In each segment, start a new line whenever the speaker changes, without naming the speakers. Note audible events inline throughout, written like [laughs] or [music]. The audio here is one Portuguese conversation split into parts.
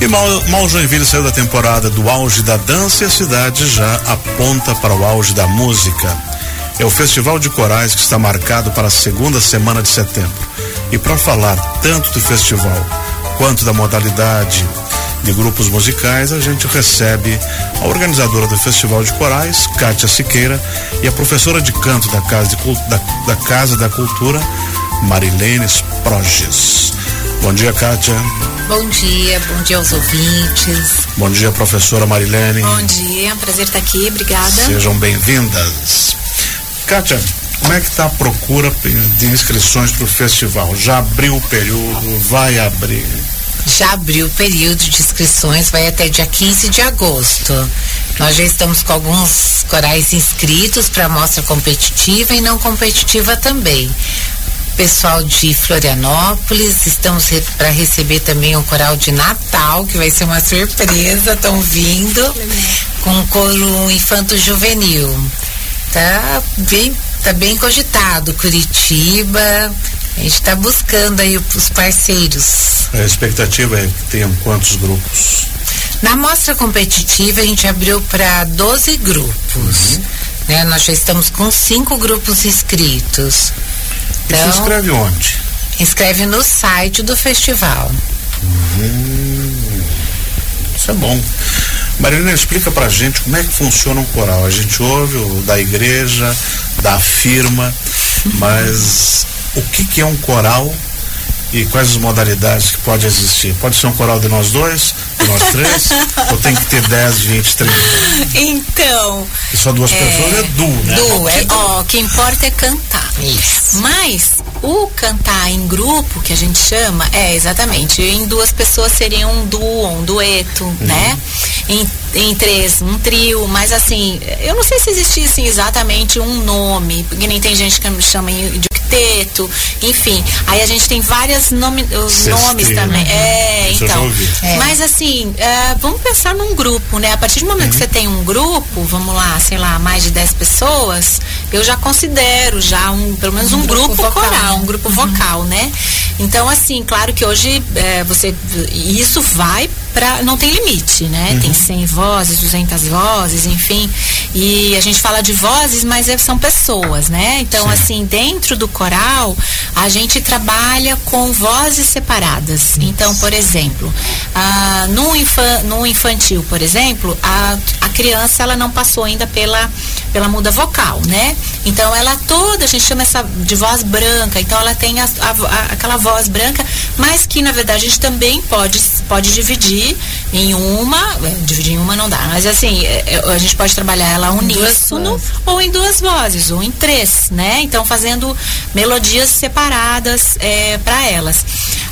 E mal, mal Joinville saiu da temporada do auge da dança e a cidade já aponta para o auge da música. É o Festival de Corais que está marcado para a segunda semana de setembro. E para falar tanto do festival quanto da modalidade de grupos musicais, a gente recebe a organizadora do Festival de Corais, Kátia Siqueira, e a professora de canto da Casa, de, da, da Casa da Cultura, Marilene Proges. Bom dia, Kátia.
Bom dia, bom dia aos ouvintes.
Bom dia, professora Marilene.
Bom dia, é um prazer estar aqui, obrigada.
Sejam bem-vindas. Kátia, como é que está a procura de inscrições para o festival? Já abriu o período? Vai abrir?
Já abriu o período de inscrições, vai até dia 15 de agosto. Nós já estamos com alguns corais inscritos para a mostra competitiva e não competitiva também pessoal de Florianópolis. Estamos re para receber também um coral de Natal, que vai ser uma surpresa. Estão vindo com um coro infanto juvenil. Tá bem, tá bem cogitado. Curitiba. A gente está buscando aí os parceiros.
A expectativa é que tenham quantos grupos?
Na mostra competitiva a gente abriu para 12 grupos. Uhum. Né? Nós já estamos com cinco grupos inscritos.
Então, e se inscreve onde?
Inscreve no site do festival.
Hum, isso é bom. Marilena, explica pra gente como é que funciona um coral. A gente ouve o da igreja, da firma, mas o que, que é um coral e quais as modalidades que pode existir? Pode ser um coral de nós dois, de nós três, [laughs] ou tem que ter 10, 20, 30?
Então.
E só duas é, pessoas é duo, né?
Duo, é Ó, o que importa é cantar.
Isso.
Mas o cantar em grupo, que a gente chama, é exatamente, em duas pessoas seria um duo, um dueto, uhum. né? Em, em três, um trio, mas assim, eu não sei se existisse exatamente um nome, porque nem tem gente que chama de octeto, enfim. Aí a gente tem várias nome, os nomes também. Né? É, então. É. Mas assim, é, vamos pensar num grupo, né? A partir do momento uhum. que você tem um grupo, vamos lá, sei lá, mais de 10 pessoas, eu já considero já um, pelo menos um, um grupo, grupo vocal, coral, um grupo uhum. vocal, né? Então, assim, claro que hoje é, você. Isso vai para não tem limite, né? Uhum. Tem 100 vozes, 200 vozes, enfim. E a gente fala de vozes, mas é, são pessoas, né? Então, Sim. assim, dentro do coral, a gente trabalha com vozes separadas. Então, por exemplo, ah, no, infan, no infantil, por exemplo, a, a criança ela não passou ainda pela, pela muda vocal, né? Então, ela toda, a gente chama essa de voz branca. Então, ela tem a, a, aquela voz branca, mas que, na verdade, a gente também pode, pode dividir dividir em uma, é, dividir em uma não dá, mas assim, é, é, a gente pode trabalhar ela uníssono ou em duas vozes, ou em três, né? Então fazendo melodias separadas é, para elas.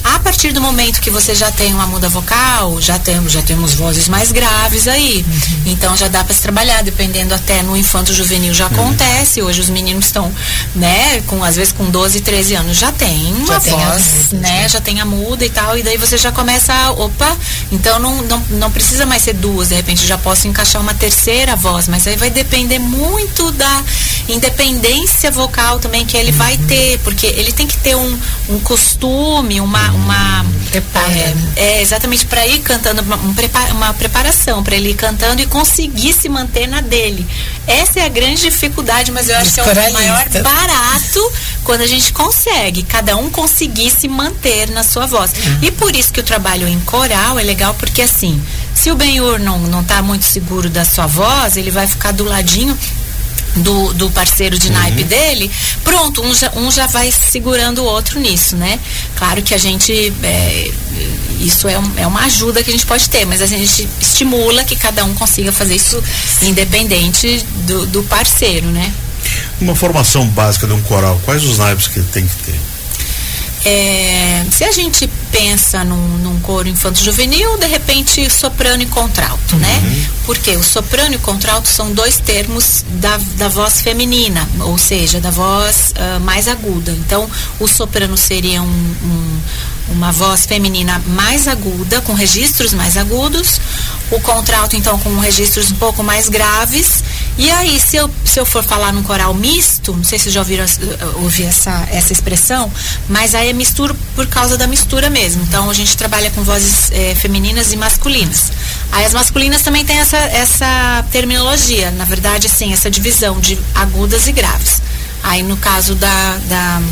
A partir do momento que você já tem uma muda vocal, já temos, já temos vozes mais graves aí. Uhum. Então já dá para se trabalhar, dependendo até no infanto juvenil já uhum. acontece. Hoje os meninos estão, né, com às vezes com 12, 13 anos já tem uma já voz, tem né, já tem a muda e tal, e daí você já começa a, opa, então não, não, não precisa mais ser duas, de repente já posso encaixar uma terceira voz, mas aí vai depender muito da independência vocal também que ele uhum. vai ter, porque ele tem que ter um, um costume, uma. Uma é, é, exatamente para ir cantando, uma, uma preparação para ele ir cantando e conseguir se manter na dele. Essa é a grande dificuldade, mas eu acho que é o maior barato quando a gente consegue, cada um conseguir se manter na sua voz. Uhum. E por isso que o trabalho em coral é legal, porque assim, se o Benhur não, não tá muito seguro da sua voz, ele vai ficar do ladinho do, do parceiro de uhum. naipe dele, pronto, um já, um já vai segurando o outro nisso, né? Claro que a gente. É, isso é, um, é uma ajuda que a gente pode ter, mas a gente estimula que cada um consiga fazer isso independente do, do parceiro, né?
Uma formação básica de um coral, quais os naipes que tem que ter?
É, se a gente pensa num, num coro infanto-juvenil, de repente soprano e contralto, né? uhum. né? Porque o soprano e contralto são dois termos da, da voz feminina, ou seja, da voz uh, mais aguda. Então, o soprano seria um, um uma voz feminina mais aguda, com registros mais agudos, o contralto então com registros um pouco mais graves E aí, se eu, se eu for falar num coral misto, não sei se já ouviram ouvir essa, essa expressão, mas aí é mistura por causa da mistura mesmo. Então a gente trabalha com vozes é, femininas e masculinas. Aí as masculinas também têm essa, essa terminologia, na verdade, assim, essa divisão de agudas e graves. Aí no caso da, da,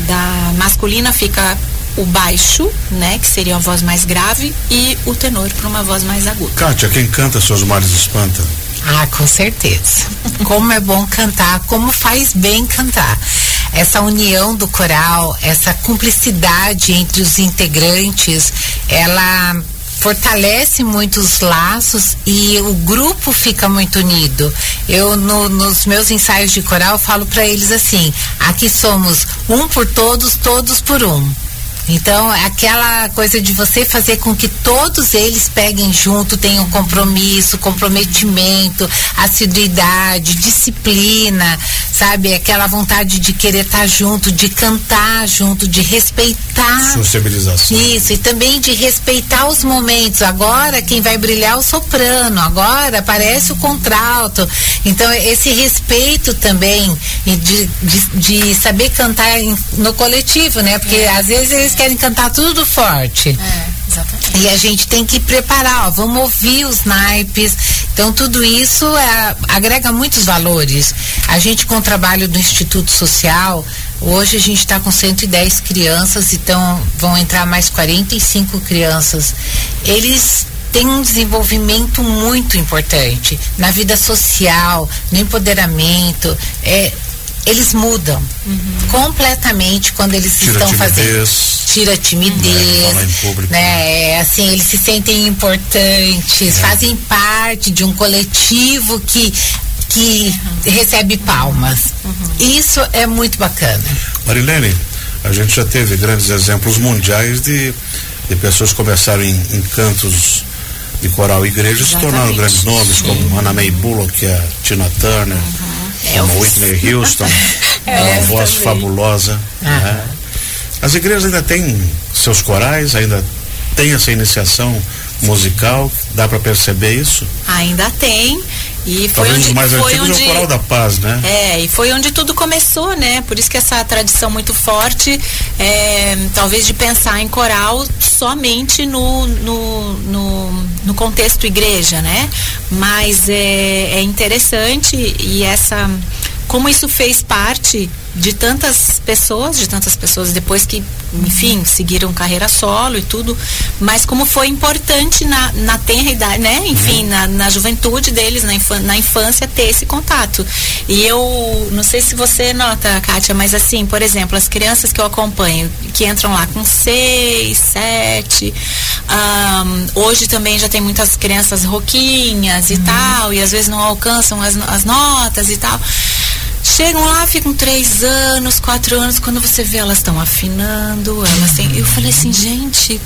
da masculina fica o baixo, né, que seria a voz mais grave, e o tenor para uma voz mais aguda.
Kátia, quem canta seus males espanta?
Ah, com certeza. Como é bom cantar, como faz bem cantar. Essa união do coral, essa cumplicidade entre os integrantes, ela fortalece muitos laços e o grupo fica muito unido. Eu no, nos meus ensaios de coral falo para eles assim: aqui somos um por todos, todos por um. Então, aquela coisa de você fazer com que todos eles peguem junto, tenham compromisso, comprometimento, assiduidade, disciplina, sabe? Aquela vontade de querer estar junto, de cantar junto, de respeitar.
Sociabilização.
Isso, e também de respeitar os momentos. Agora quem vai brilhar é o soprano, agora aparece o contralto. Então, esse respeito também de, de, de saber cantar em, no coletivo, né? Porque é. às vezes eles querem cantar tudo forte.
É, exatamente.
E a gente tem que preparar, ó, vamos ouvir os naipes. Então tudo isso é, agrega muitos valores. A gente com o trabalho do Instituto Social, hoje a gente está com 110 crianças, então vão entrar mais 45 crianças. Eles tem um desenvolvimento muito importante na vida social, no empoderamento. É, eles mudam uhum. completamente quando eles
Tira
estão
timidez,
fazendo tira timidez
uhum.
né é, assim eles se sentem importantes é. fazem parte de um coletivo que que uhum. recebe palmas uhum. isso é muito bacana
Marilene a gente já teve grandes exemplos mundiais de, de pessoas que começaram em, em cantos de coral e igreja se tornaram grandes nomes Sim. como Anna May Bullock, a Tina Turner uhum como Whitney Houston, é, uma voz também. fabulosa. Né? As igrejas ainda têm seus corais, ainda tem essa iniciação musical, dá para perceber isso?
Ainda tem. E
foi
Talvez
onde, mais
foi
onde, é o Coral da Paz, né?
É, e foi onde tudo começou, né? Por isso que essa tradição muito forte, é, talvez de pensar em coral somente no, no, no, no contexto igreja, né? Mas é, é interessante e essa como isso fez parte de tantas pessoas, de tantas pessoas depois que, enfim, seguiram carreira solo e tudo, mas como foi importante na, na tenra idade, né? Enfim, uhum. na, na juventude deles, na, infância, na infância, ter esse contato. E eu, não sei se você nota, Kátia, mas assim, por exemplo, as crianças que eu acompanho, que entram lá com seis, sete, um, hoje também já tem muitas crianças roquinhas e uhum. tal, e às vezes não alcançam as, as notas e tal. Chegam lá, ficam três anos, quatro anos, quando você vê elas estão afinando, elas têm. Eu falei assim, gente,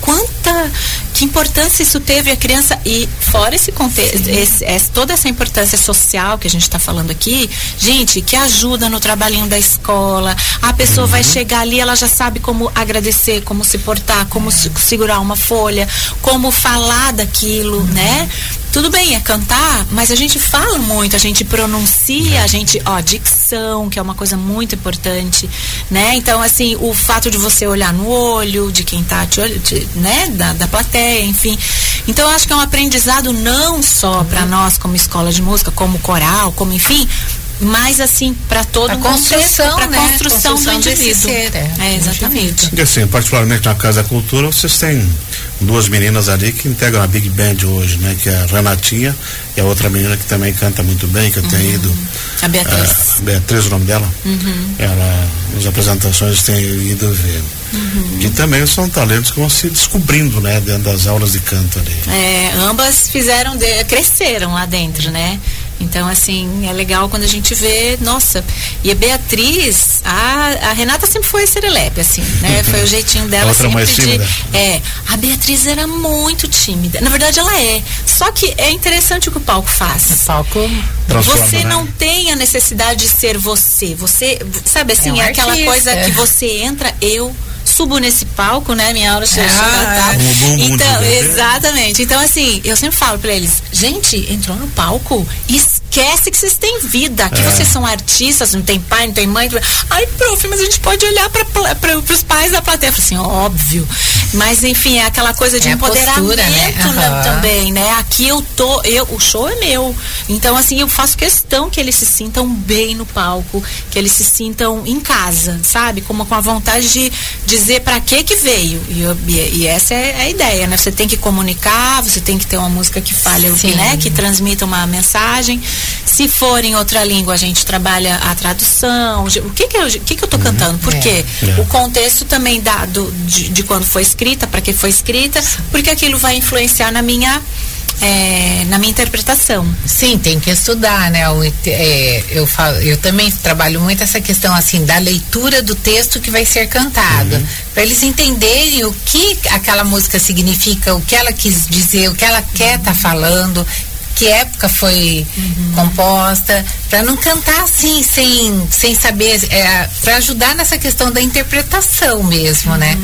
quanta. Que importância isso teve a criança e fora esse contexto, esse, esse, toda essa importância social que a gente está falando aqui, gente, que ajuda no trabalhinho da escola. A pessoa uhum. vai chegar ali, ela já sabe como agradecer, como se portar, como se, segurar uma folha, como falar daquilo, uhum. né? Tudo bem, é cantar, mas a gente fala muito, a gente pronuncia, a gente, ó, dicção, que é uma coisa muito importante, né? Então, assim, o fato de você olhar no olho de quem tá te olhando, né? Da, da plateia, enfim. Então, eu acho que é um aprendizado não só para nós como escola de música, como coral, como enfim, mas assim para todo a
construção,
para
né?
construção, construção do indivíduo. Ser, é,
é, exatamente.
E assim, particularmente na Casa da Cultura, vocês têm duas meninas ali que integram a Big Band hoje, né? Que é a Renatinha e a outra menina que também canta muito bem, que eu tenho uhum. ido.
A Beatriz.
Uh, Beatriz, o nome dela.
Uhum.
Ela, nas apresentações tenho ido ver. Uhum. E também são talentos que vão se descobrindo, né? Dentro das aulas de canto ali.
É, ambas fizeram, de, cresceram lá dentro, né? Então, assim, é legal quando a gente vê, nossa, e a Beatriz, a, a Renata sempre foi serelepe, assim, né? [laughs] Foi o jeitinho dela
Outra
sempre
mais tímida.
de. É, a Beatriz era muito tímida. Na verdade, ela é. Só que é interessante o que o palco faz.
O palco
você
né?
não tem a necessidade de ser você. Você, sabe assim, é, um é aquela coisa que você entra, eu subo nesse palco, né? Minha aula chega ah, tá. Então, exatamente. Então, assim, eu sempre falo pra eles, gente, entrou no palco, esquece esquece que vocês têm vida, que
É.
vocês são artistas, não tem pai, não tem mãe. Ai, prof, mas a gente pode olhar para os pais da plateia. Assim, óbvio. Mas enfim, é aquela coisa de
É
empoderamento
postura, né?
né,
Aham.
também, né? Aqui eu tô, eu, o show é meu. Então, assim, eu faço questão que eles se sintam bem no palco, que eles se sintam em casa, sabe? Como com a vontade de dizer para que que veio. E, eu- e- e essa é a ideia, né? Você tem que comunicar, você tem que ter uma música que fale, o que,
Sim.
né? Que transmita uma mensagem. Se for em outra língua, a gente trabalha a tradução. O que que eu, que que eu tô cantando? Por
É.
quê?
É.
O contexto também dado de, de quando foi escrita, para que foi escrita, porque aquilo vai influenciar na minha é, na minha interpretação.
Sim, tem que estudar, né? O é, eu, falo, eu também trabalho muito essa questão assim da leitura do texto que vai ser cantado, para eles entenderem o que aquela música significa, o que ela quis dizer, o que ela quer estar falando, que época foi composta, para não cantar assim sem sem saber, é, para ajudar nessa questão da interpretação mesmo, né?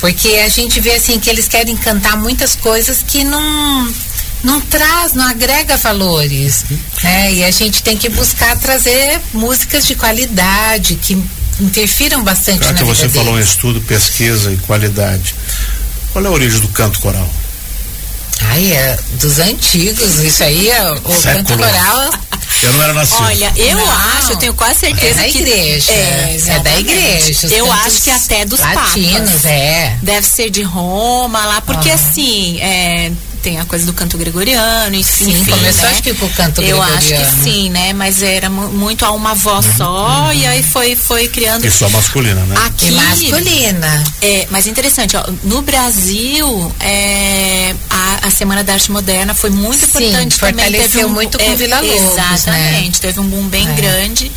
Porque a gente vê assim que eles querem cantar muitas coisas que não não traz, não agrega valores, né? E a gente tem que buscar trazer músicas de qualidade que interfiram bastante
Já
na vida
você falou em
deles.
estudo, pesquisa e qualidade. Qual é a origem do canto coral?
Ai, é dos antigos, isso aí é o canto
Século.
coral
Eu não era nascido.
Olha, eu
Não,
acho, eu tenho quase certeza
é da
que
igreja,
é,
é, da igreja.
Eu acho que até dos
latinos,
papas.
é.
Deve ser de Roma lá, porque
Ah.
assim, é, tem a coisa do canto gregoriano, enfim.
Sim,
enfim,
começou
né?
acho que com o canto
Eu acho
gregoriano. Uhum.
que sim, né? Mas era mu- muito a uma voz só e aí foi, foi criando.
E só masculina, né?
Aqui,
E masculina.
é, mas interessante, ó, no Brasil, é, a, a Semana da Arte Moderna foi muito
Sim,
importante também.
fortaleceu
Teve um,
muito com Vila Lobos, né?
Exatamente, teve um boom bem
É.
grande.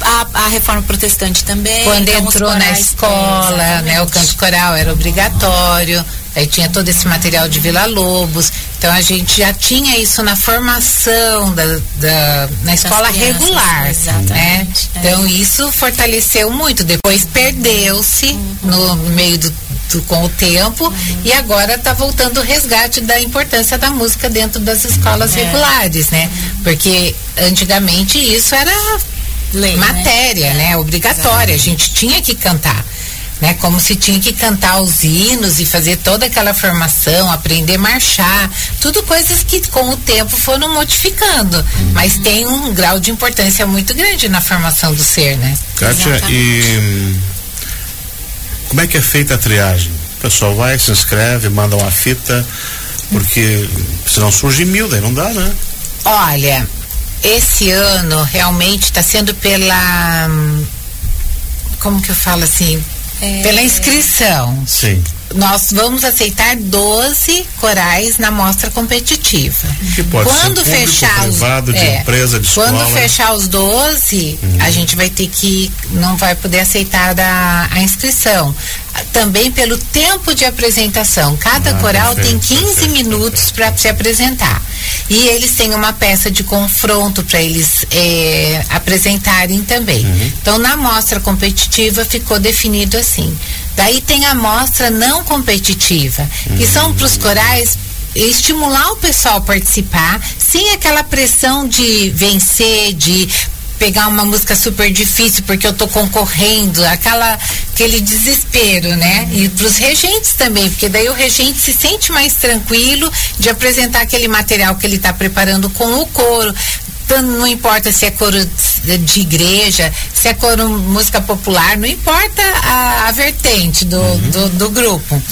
A, a Reforma Protestante também.
Quando
então
entrou na escola,
é,
né, o canto coral era obrigatório, aí tinha todo esse material de Vila Lobos. Então a gente já tinha isso na formação da, da- na escola
crianças,
regular,
exatamente,
né?
é.
Então isso fortaleceu muito. Depois perdeu-se no meio do, com o tempo e agora está voltando o resgate da importância da música dentro das escolas
É.
regulares, né? Porque antigamente isso era
Lei, né?
matéria, né? Obrigatória. A gente tinha que cantar. Né, como se tinha que cantar os hinos e fazer toda aquela formação, aprender a marchar, tudo coisas que com o tempo foram modificando, mas tem um grau de importância muito grande na formação do ser, né?
Kátia,
Exatamente.
e como é que é feita a triagem? O pessoal vai, se inscreve, manda uma fita, porque senão surge mil, daí não dá, né?
Olha, esse ano realmente está sendo pela. hum, Como que eu falo assim?
É.
Pela inscrição.
Sim.
Nós vamos aceitar 12 corais na mostra competitiva.
Que pode
quando
ser público,
fechar os
privado, de
é,
empresa, de
quando
escola. Uhum.
fechar os 12, a gente vai ter que não vai poder aceitar a, a inscrição. Também pelo tempo de apresentação. Cada
Ah,
coral tem
perfeito,
15
perfeito,
minutos para se apresentar. E eles têm uma peça de confronto para eles eh, apresentarem também.
Uhum.
Então, na mostra competitiva ficou definido assim. Daí tem a mostra não competitiva, que são para os corais estimular o pessoal a participar, sem aquela pressão de vencer, de pegar uma música super difícil porque eu tô concorrendo, aquela aquele desespero, né? E para os regentes também, porque daí o regente se sente mais tranquilo de apresentar aquele material que ele está preparando com o coro. Então, não importa se é coro de igreja, se é coro música popular, não importa a, a vertente do, do, do grupo.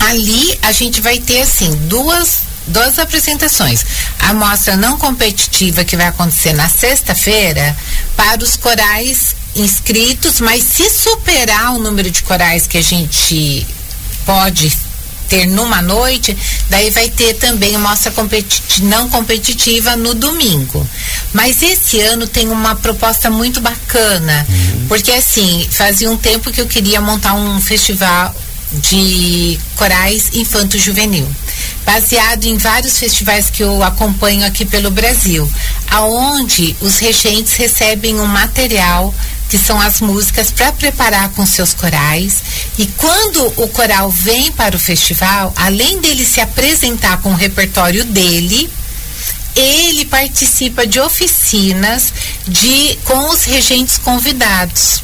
Ali a gente vai ter assim duas duas apresentações. A mostra não competitiva que vai acontecer na sexta-feira para os corais inscritos, mas se superar o número de corais que a gente pode ter numa noite, daí vai ter também mostra competi não competitiva no domingo. Mas esse ano tem uma proposta muito bacana, porque assim, fazia um tempo que eu queria montar um festival de corais infanto-juvenil, baseado em vários festivais que eu acompanho aqui pelo Brasil, aonde os regentes recebem um material que são as músicas para preparar com seus corais. E quando o coral vem para o festival, além dele se apresentar com o repertório dele, ele participa de oficinas de com os regentes convidados.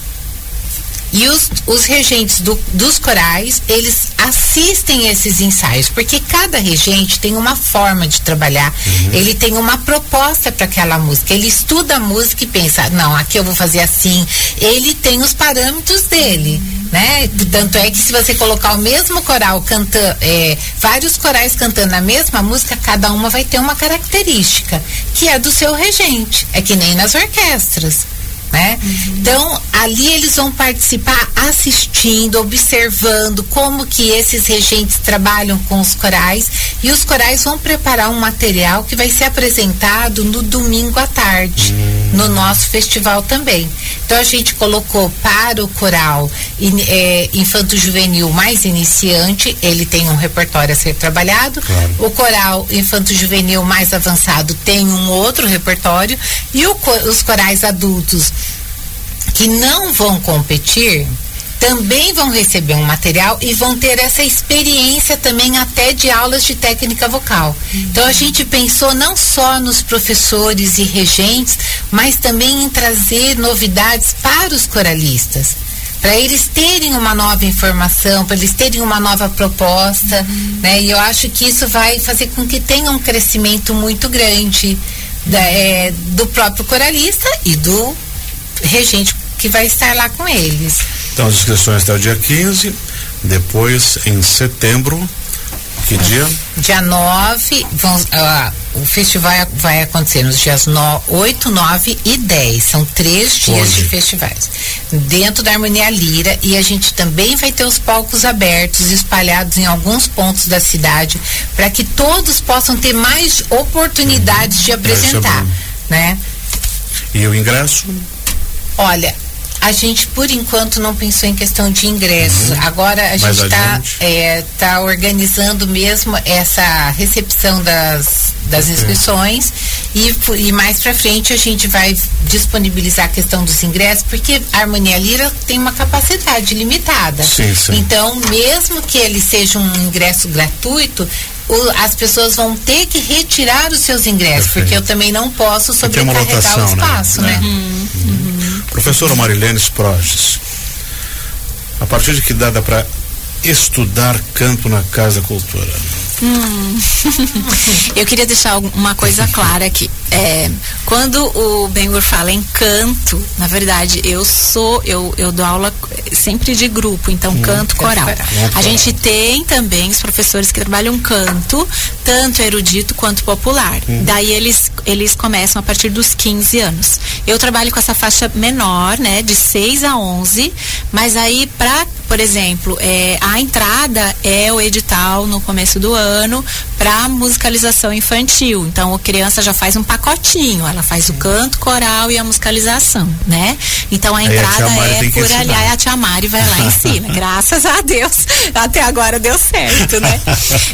E os, os regentes do, dos corais, eles assistem esses ensaios, porque cada regente tem uma forma de trabalhar, uhum. ele tem uma proposta para aquela música, ele estuda a música e pensa, não, aqui eu vou fazer assim. Ele tem os parâmetros dele, né? Tanto é que se você colocar o mesmo coral cantando, é, vários corais cantando a mesma música, cada uma vai ter uma característica, que é do seu regente. É que nem nas orquestras né? Uhum. Então, ali eles vão participar assistindo, observando como que esses regentes trabalham com os corais e os corais vão preparar um material que vai ser apresentado no domingo à tarde, uhum. no nosso festival também. Então, a gente colocou para o coral é, infanto-juvenil mais iniciante, ele tem um repertório a ser trabalhado. Claro. O coral infanto-juvenil mais avançado tem um outro repertório e o, os corais adultos que não vão competir também vão receber um material e vão ter essa experiência também até de aulas de técnica vocal. Uhum. Então a gente pensou não só nos professores e regentes, mas também em trazer novidades para os coralistas. Para eles terem uma nova informação, para eles terem uma nova proposta, uhum. né? E eu acho que isso vai fazer com que tenha um crescimento muito grande da, é, do próprio coralista e do regente que vai estar lá com eles.
Então as inscrições até o dia 15, depois em setembro, que dia?
Dia 9, vão, uh, o festival vai acontecer nos dias no, 8, 9 e 10. São três dias Onde? de festivais. Dentro da Harmonia Lira e a gente também vai ter os palcos abertos, espalhados em alguns pontos da cidade, para que todos possam ter mais oportunidades de apresentar. É né?
E o ingresso?
Olha, a gente, por enquanto, não pensou em questão de ingresso. Uhum. Agora a gente está é, tá organizando mesmo essa recepção das, das inscrições e, e mais para frente a gente vai disponibilizar a questão dos ingressos, porque a Harmonia Lira tem uma capacidade limitada.
Sim, sim.
Então, mesmo que ele seja um ingresso gratuito, o, as pessoas vão ter que retirar os seus ingressos, Perfeito. porque eu também não posso sobrecarregar o né? espaço, né? né? Uhum.
Uhum. Professora Marilene Sproges, a partir de que dá para estudar canto na Casa Cultura?
Hum. [laughs] Eu queria deixar uma coisa clara aqui. É, quando o Bengur fala em canto, na verdade, eu sou, eu, eu dou aula sempre de grupo, então hum, canto coral. A gente tem também os professores que trabalham canto, tanto erudito quanto popular. Hum. Daí eles, eles começam a partir dos 15 anos. Eu trabalho com essa faixa menor, né, de 6 a 11, mas aí para por exemplo, é, a entrada é o edital no começo do ano para musicalização infantil. Então a criança já faz um pacotinho, ela faz o canto coral e a musicalização, né? Então a entrada a é por ali, aí a tia Mari vai lá em cima. [laughs] Graças a Deus, até agora deu certo, né? [laughs]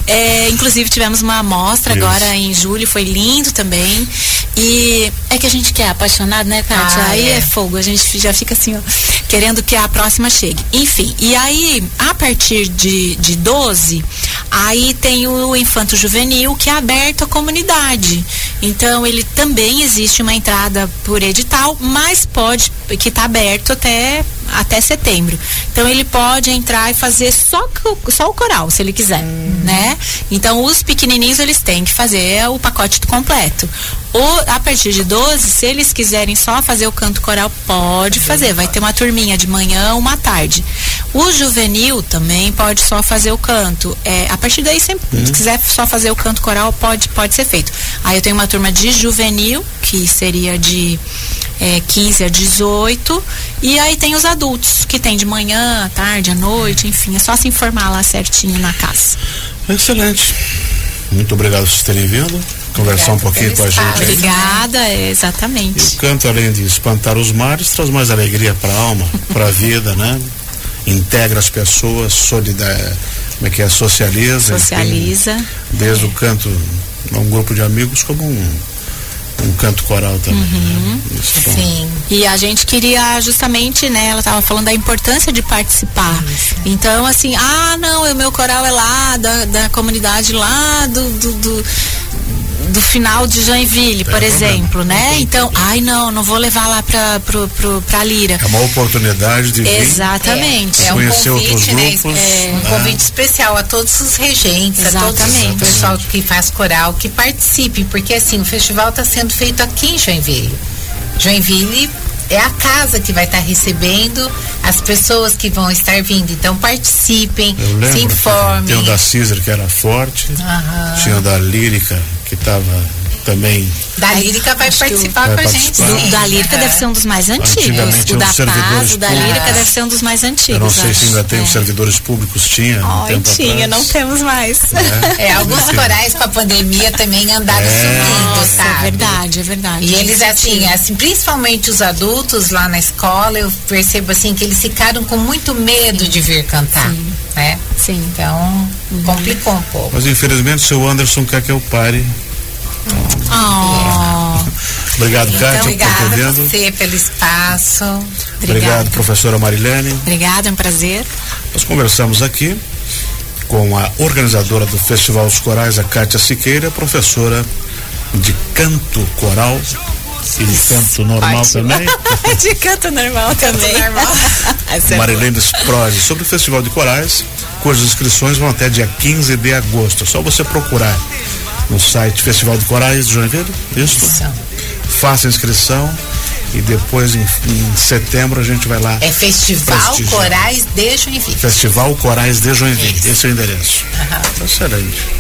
É, inclusive tivemos uma amostra Deus. agora em julho, foi lindo também. E é que a gente quer apaixonado, né, Kátia? Ah, aí é. é fogo, a gente já fica assim, ó, querendo que a próxima chegue. Enfim, e aí, a partir de, de 12, aí tem o infanto juvenil que é aberto à comunidade. Então, ele também existe uma entrada por edital, mas pode, que está aberto até até setembro. Então ele pode entrar e fazer só, só o coral, se ele quiser, hum. né? Então os pequenininhos eles têm que fazer o pacote completo. Ou a partir de 12, se eles quiserem só fazer o canto coral, pode fazer. Vai ter uma turminha de manhã, uma tarde. O juvenil também pode só fazer o canto. É, a partir daí, sempre, se quiser só fazer o canto coral, pode, pode ser feito. Aí eu tenho uma turma de juvenil, que seria de é, 15 a 18. E aí tem os adultos, que tem de manhã, à tarde, à noite, enfim. É só se informar lá certinho na casa.
Excelente. Muito obrigado por terem vindo conversar Obrigada um pouquinho com a gente.
Obrigada, exatamente.
E o canto, além de espantar os mares, traz mais alegria para a alma, [laughs] para a vida, né? Integra as pessoas, solidar, como é que é? Socializa.
Socializa.
Enfim, desde é. o canto, um grupo de amigos, como um, um canto coral também. Né? Uhum. Né?
Sim. E a gente queria justamente, né? Ela estava falando da importância de participar. Isso. Então, assim, ah, não, o meu coral é lá, da, da comunidade lá do, do, do do final de Joinville, por exemplo, né? Então, ai não, não vou levar lá pra, pro, pro, pra Lira.
É uma oportunidade de vir
Exatamente.
É, é um
conhecer
convite,
outros
né?
grupos.
É, um
né?
convite especial a todos os regentes, a todos
Exatamente.
o pessoal que faz coral, que participem, porque assim, o festival está sendo feito aqui em Joinville. Joinville é a casa que vai estar recebendo as pessoas que vão estar vindo. Então participem, se informem.
Tem o da Caesar que era forte, tinha o da Lírica que estava também.
Da Lírica vai participar
Vai
com a gente.
Do,
sim.
da Lírica deve ser um dos mais antigos. O da Paz, o da. Lírica deve ser um dos mais antigos.
Eu não sei se ainda tem
É.
os servidores públicos, tinha. um
Ai,
tempo
tinha,
atrás.
não temos mais.
É, [laughs] alguns corais com a pandemia também andaram
É.
sumindo,
Nossa,
sabe?
é verdade, é verdade.
E eles assim, assim, principalmente os adultos lá na escola, eu percebo assim que eles ficaram com muito medo de vir cantar, né?
Sim.
Então, complicou um pouco.
Mas infelizmente o seu Anderson quer que eu pare.
Oh,
Obrigado,
Então,
Kátia, por
obrigada
ter
a
vindo.
você pelo espaço.
Obrigado,
obrigada.
professora Marilene.
Obrigada, é um prazer.
Nós conversamos aqui com a organizadora do Festival dos Corais, a Kátia Siqueira, professora de canto coral e de canto normal também. [laughs]
De canto normal também.
normal. [laughs]
Essa é
Marilene Sprose, sobre o Festival de Corais, cujas inscrições vão até dia 15 de agosto. É só você procurar no site Festival de Corais de Joinville, isso?
Isso.
Faça a inscrição e depois em, em setembro a gente vai lá.
É Festival
Prestigiar.
Corais de Joinville.
Festival Corais de Joinville. Esse é o endereço.
Aham.
Excelente.